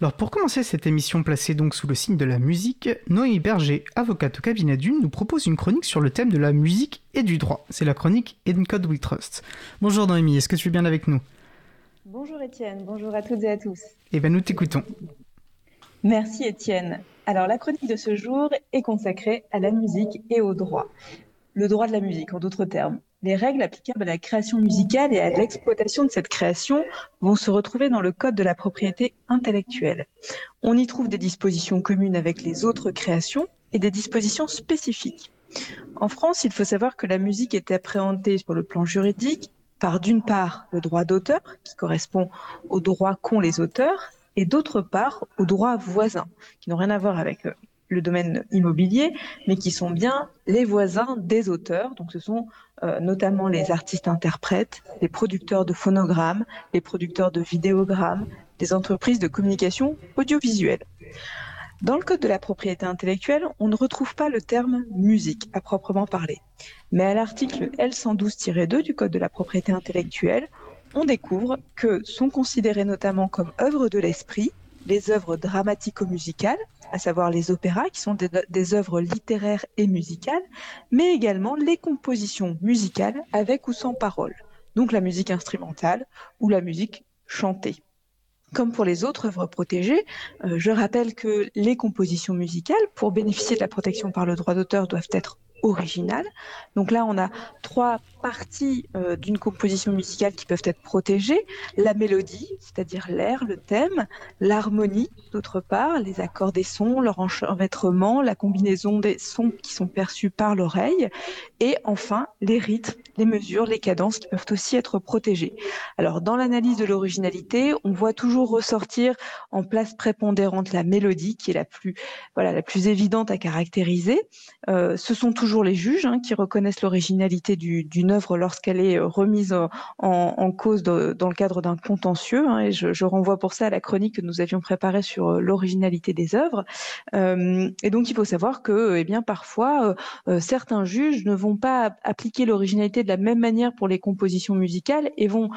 Alors pour commencer cette émission placée donc sous le signe de la musique, Noémie Berger, avocate au cabinet d'une, nous propose une chronique sur le thème de la musique et du droit. C'est la chronique Code We Trust. Bonjour Noémie, est-ce que tu es bien avec nous? Bonjour Étienne, bonjour à toutes et à tous. Eh bien nous t'écoutons. Merci Étienne. Alors la chronique de ce jour est consacrée à la musique et au droit. Le droit de la musique en d'autres termes. Les règles applicables à la création musicale et à l'exploitation de cette création vont se retrouver dans le Code de la propriété intellectuelle. On y trouve des dispositions communes avec les autres créations et des dispositions spécifiques. En France, il faut savoir que la musique est appréhendée sur le plan juridique par d'une part le droit d'auteur, qui correspond aux droits qu'ont les auteurs, et d'autre part aux droits voisins, qui n'ont rien à voir avec euh, le domaine immobilier, mais qui sont bien les voisins des auteurs. Donc ce sont euh, notamment les artistes-interprètes, les producteurs de phonogrammes, les producteurs de vidéogrammes, des entreprises de communication audiovisuelle. Dans le Code de la propriété intellectuelle, on ne retrouve pas le terme musique à proprement parler. Mais à l'article L112-2 du Code de la propriété intellectuelle, on découvre que sont considérées notamment comme œuvres de l'esprit les œuvres dramatico-musicales, à savoir les opéras, qui sont des, œuvres littéraires et musicales, mais également les compositions musicales avec ou sans paroles, donc la musique instrumentale ou la musique chantée. Comme pour les autres œuvres protégées, euh, je rappelle que les compositions musicales, pour bénéficier de la protection par le droit d'auteur, doivent être originales. Donc là, on a trois parties euh, d'une composition musicale qui peuvent être protégées. La mélodie, c'est-à-dire l'air, le thème, l'harmonie, d'autre part, les accords des sons, leur enchevêtrement, la combinaison des sons qui sont perçus par l'oreille, et enfin les rythmes, les mesures, les cadences peuvent aussi être protégées. Alors dans l'analyse de l'originalité, on voit toujours ressortir en place prépondérante la mélodie qui est la plus, voilà, la plus évidente à caractériser. Euh, ce sont toujours les juges hein, qui reconnaissent l'originalité d'une œuvre lorsqu'elle est euh, remise en, cause dans le cadre d'un contentieux. Hein, et je, renvoie pour ça à la chronique que nous avions préparée sur euh, l'originalité des œuvres. Et donc, il faut savoir que, eh bien, parfois, certains juges ne vont pas appliquer l'originalité de la même manière pour les compositions musicales et vont,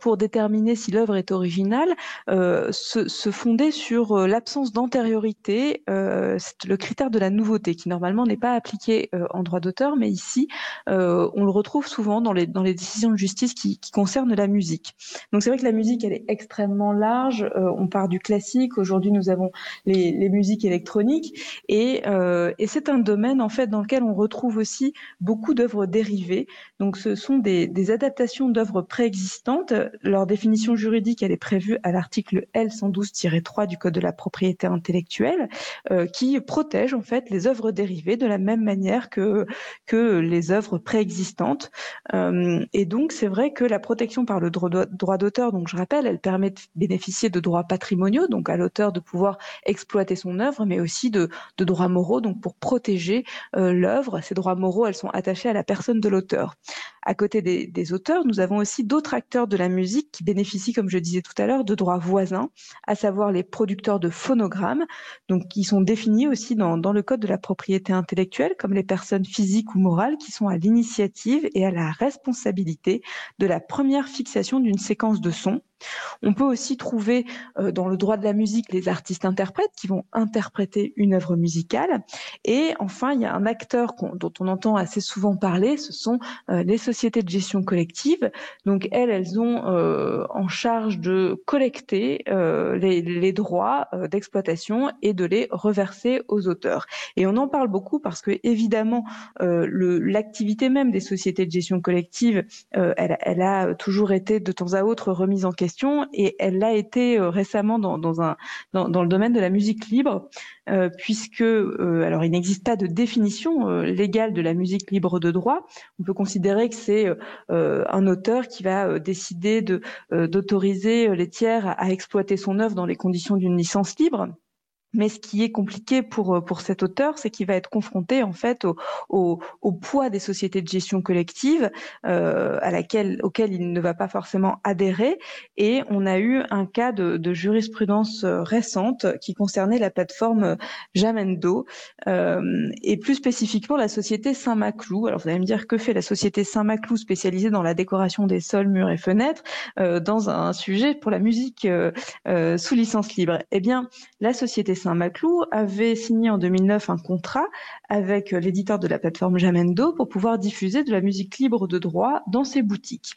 pour déterminer si l'œuvre est originale, se, se, fonder sur l'absence d'antériorité, le critère de la nouveauté, qui normalement n'est pas appliqué en droit d'auteur, mais ici, on le retrouve souvent dans les, dans les décisions de justice qui, qui concernent la musique. Donc c'est vrai que la musique, elle est extrêmement large. Euh, on part du classique. Aujourd'hui, nous avons les, les musiques électroniques. Et, euh, et c'est un domaine, en fait, dans lequel on retrouve aussi beaucoup d'œuvres dérivées. Donc ce sont des, adaptations d'œuvres préexistantes. Leur définition juridique, elle est prévue à l'article L112-3 du Code de la propriété intellectuelle, euh, qui protège, en fait, les œuvres dérivées de la même manière que, que les œuvres préexistantes. Euh, et donc, c'est vrai que la protection par le droit d'auteur, donc je rappelle, elle permet de bénéficier de droits patrimoniaux, donc à l'auteur de pouvoir exploiter son œuvre, mais aussi de, droits moraux, donc pour protéger euh, l'œuvre. Ces droits moraux, elles sont attachées à la personne de l'auteur. À côté des, auteurs, nous avons aussi d'autres acteurs de la musique qui bénéficient, comme je disais tout à l'heure, de droits voisins, à savoir les producteurs de phonogrammes, donc qui sont définis aussi dans, dans le code de la propriété intellectuelle comme les personnes physiques ou morales qui sont à l'initiative et à la responsabilité de la première fixation d'une séquence de sons on peut aussi trouver euh, dans le droit de la musique les artistes-interprètes qui vont interpréter une œuvre musicale. Et enfin, il y a un acteur dont on entend assez souvent parler, ce sont euh, les sociétés de gestion collective. Donc elles, elles ont euh, en charge de collecter les, droits d'exploitation et de les reverser aux auteurs. Et on en parle beaucoup parce que évidemment, l'activité même des sociétés de gestion collective, elle, elle a toujours été de temps à autre remise en question et elle l'a été euh, récemment dans, le domaine de la musique libre, euh, puisque euh, alors il n'existe pas de définition légale de la musique libre de droit. On peut considérer que c'est un auteur qui va décider de d'autoriser les tiers à, à exploiter son œuvre dans les conditions d'une licence libre. Mais ce qui est compliqué pour, pour cet auteur, c'est qu'il va être confronté en fait au, au, poids des sociétés de gestion collective euh, à laquelle, auquel il ne va pas forcément adhérer. Et on a eu un cas de, de jurisprudence récente qui concernait la plateforme Jamendo euh, et plus spécifiquement la société Saint-Maclou. Alors vous allez me dire que fait la société Saint-Maclou spécialisée dans la décoration des sols, murs et fenêtres euh, dans un sujet pour la musique euh, euh, sous licence libre? Eh bien, la société Saint-Maclou avait signé en 2009 un contrat avec l'éditeur de la plateforme Jamendo pour pouvoir diffuser de la musique libre de droit dans ses boutiques.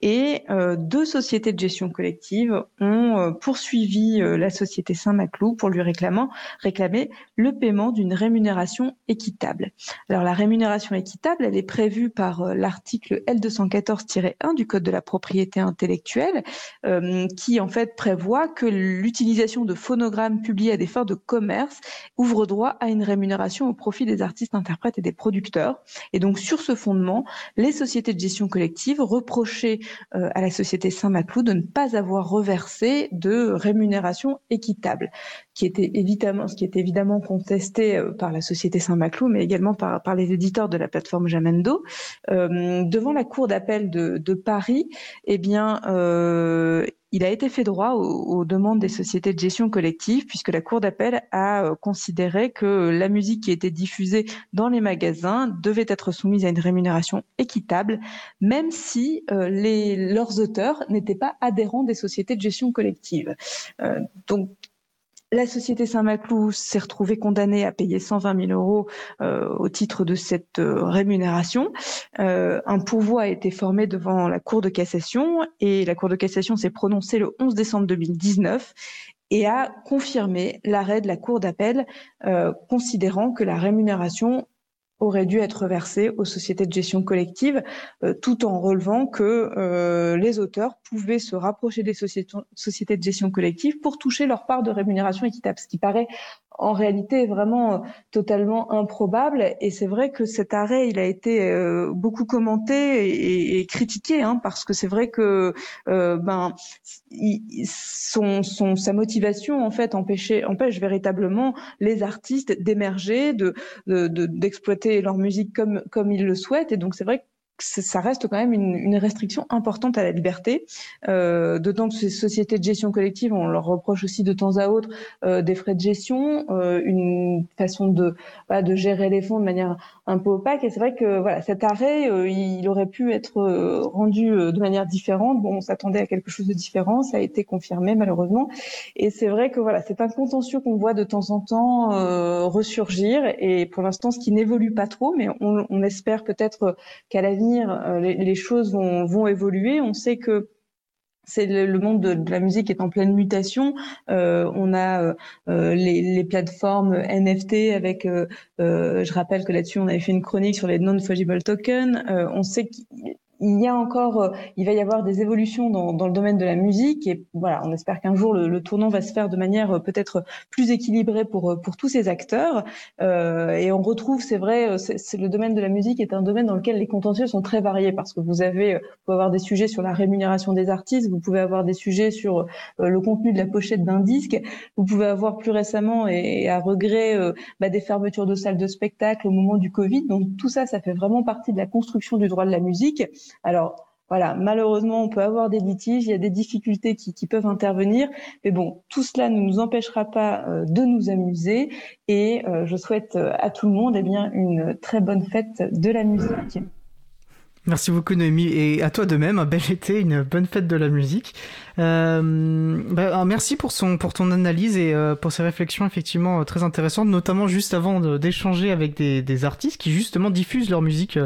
Et deux sociétés de gestion collective ont poursuivi la société Saint-Maclou pour lui réclamant, réclamer le paiement d'une rémunération équitable. Alors la rémunération équitable, elle est prévue par l'article L214-1 du Code de la propriété intellectuelle, euh, qui en fait prévoit que l'utilisation de phonogrammes publiés à des fins de commerce ouvre droit à une rémunération au profit des artistes, interprètes et des producteurs. Et donc sur ce fondement, les sociétés de gestion collective reprochaient euh, à la société Saint-Maclou de ne pas avoir reversé de rémunération équitable, qui était évidemment, ce qui est évidemment contesté euh, par la société Saint-Maclou, mais également par, par les éditeurs de la plateforme Jamendo. Euh, devant la cour d'appel de, de, Paris, eh bien, il a été fait droit aux, demandes des sociétés de gestion collective puisque la Cour d'appel a euh, considéré que la musique qui était diffusée dans les magasins devait être soumise à une rémunération équitable, même si euh, leurs auteurs n'étaient pas adhérents des sociétés de gestion collective. Euh, donc la société Saint-Maclou s'est retrouvée condamnée à payer 120 000 euros euh, au titre de cette euh, rémunération. Euh, un pourvoi a été formé devant la Cour de cassation et la Cour de cassation s'est prononcée le 11 décembre 2019 et a confirmé l'arrêt de la Cour d'appel, considérant que la rémunération aurait dû être versé aux sociétés de gestion collective, euh, tout en relevant que euh, les auteurs pouvaient se rapprocher des sociétés de gestion collective pour toucher leur part de rémunération équitable, ce qui paraît en réalité vraiment euh, totalement improbable. Et c'est vrai que cet arrêt, il a été euh, beaucoup commenté et, critiqué, hein, parce que c'est vrai que euh, ben, son, son, sa motivation en fait empêcher, empêche véritablement les artistes d'émerger, de, d'exploiter de, leur musique comme comme ils le souhaitent. Et donc c'est vrai que ça reste quand même une, restriction importante à la liberté, euh, d'autant que ces sociétés de gestion collective, on leur reproche aussi de temps à autre euh, des frais de gestion, euh, une façon de, de gérer les fonds de manière un peu opaque. Et c'est vrai que voilà, cet arrêt, euh, il aurait pu être euh, rendu euh, de manière différente. Bon, on s'attendait à quelque chose de différent, ça a été confirmé malheureusement. Et c'est vrai que voilà, c'est un contentieux qu'on voit de temps en temps ressurgir. Et pour l'instant, ce qui n'évolue pas trop, mais on, espère peut-être qu'à l'avenir, les, les, choses vont, vont évoluer. On sait que c'est le, monde de, la musique est en pleine mutation. Euh, on a euh, euh, les, plateformes NFT avec, je rappelle que là-dessus on avait fait une chronique sur les non-fungible tokens. on sait qu'il il y a encore, euh, il va y avoir des évolutions dans, dans, le domaine de la musique et voilà, on espère qu'un jour le, le, tournant va se faire de manière euh, peut-être plus équilibrée pour euh, pour tous ces acteurs. Euh, et on retrouve, c'est vrai, c'est le domaine de la musique est un domaine dans lequel les contentieux sont très variés parce que vous avez, vous pouvez avoir des sujets sur la rémunération des artistes, vous pouvez avoir des sujets sur le contenu de la pochette d'un disque, vous pouvez avoir plus récemment et, à regret bah, des fermetures de salles de spectacle au moment du Covid. Donc tout ça, ça fait vraiment partie de la construction du droit de la musique. Alors, voilà, malheureusement, on peut avoir des litiges, il y a des difficultés qui, peuvent intervenir, mais bon, tout cela ne nous empêchera pas euh, de nous amuser et euh, je souhaite euh, à tout le monde eh bien, une très bonne fête de la musique. Merci beaucoup Noémie et à toi de même, un bel été, une bonne fête de la musique. Euh, bah, merci pour, son, pour ton analyse et euh, pour ces réflexions effectivement euh, très intéressantes, notamment juste avant d'échanger avec des, artistes qui justement diffusent leur musique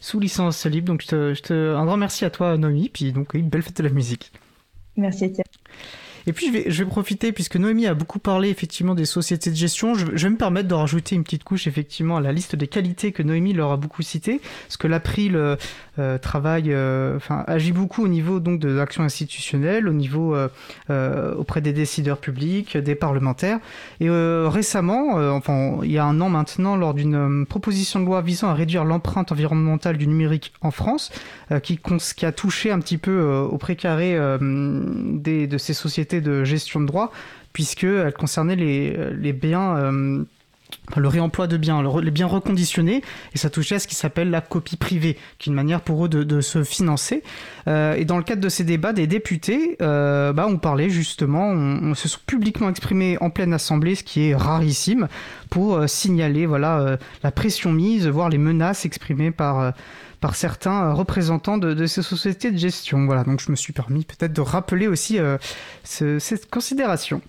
sous licence libre. Donc un grand merci à toi Noémie, puis donc une belle fête de la musique. Merci Étienne. Et puis je vais, profiter, puisque Noémie a beaucoup parlé effectivement des sociétés de gestion, je, vais me permettre de rajouter une petite couche effectivement à la liste des qualités que Noémie leur a beaucoup citées, parce que l'April euh, euh, travaille, euh, enfin agit beaucoup au niveau donc de l'action institutionnelle, au niveau auprès des décideurs publics, des parlementaires. Et récemment, enfin il y a un an maintenant, lors d'une proposition de loi visant à réduire l'empreinte environnementale du numérique en France, qui, qui a touché un petit peu au précaré des, de ces sociétés de gestion de droits, puisqu'elles concernaient les, biens le réemploi de biens, les biens reconditionnés, et ça touchait à ce qui s'appelle la copie privée, qui est une manière pour eux de, se financer. Euh, et dans le cadre de ces débats, des députés euh, bah, ont parlé justement, on, se sont publiquement exprimés en pleine assemblée, ce qui est rarissime, pour euh, signaler voilà la pression mise, voire les menaces exprimées par par certains représentants de, ces sociétés de gestion. Voilà, donc je me suis permis peut-être de rappeler aussi cette considération.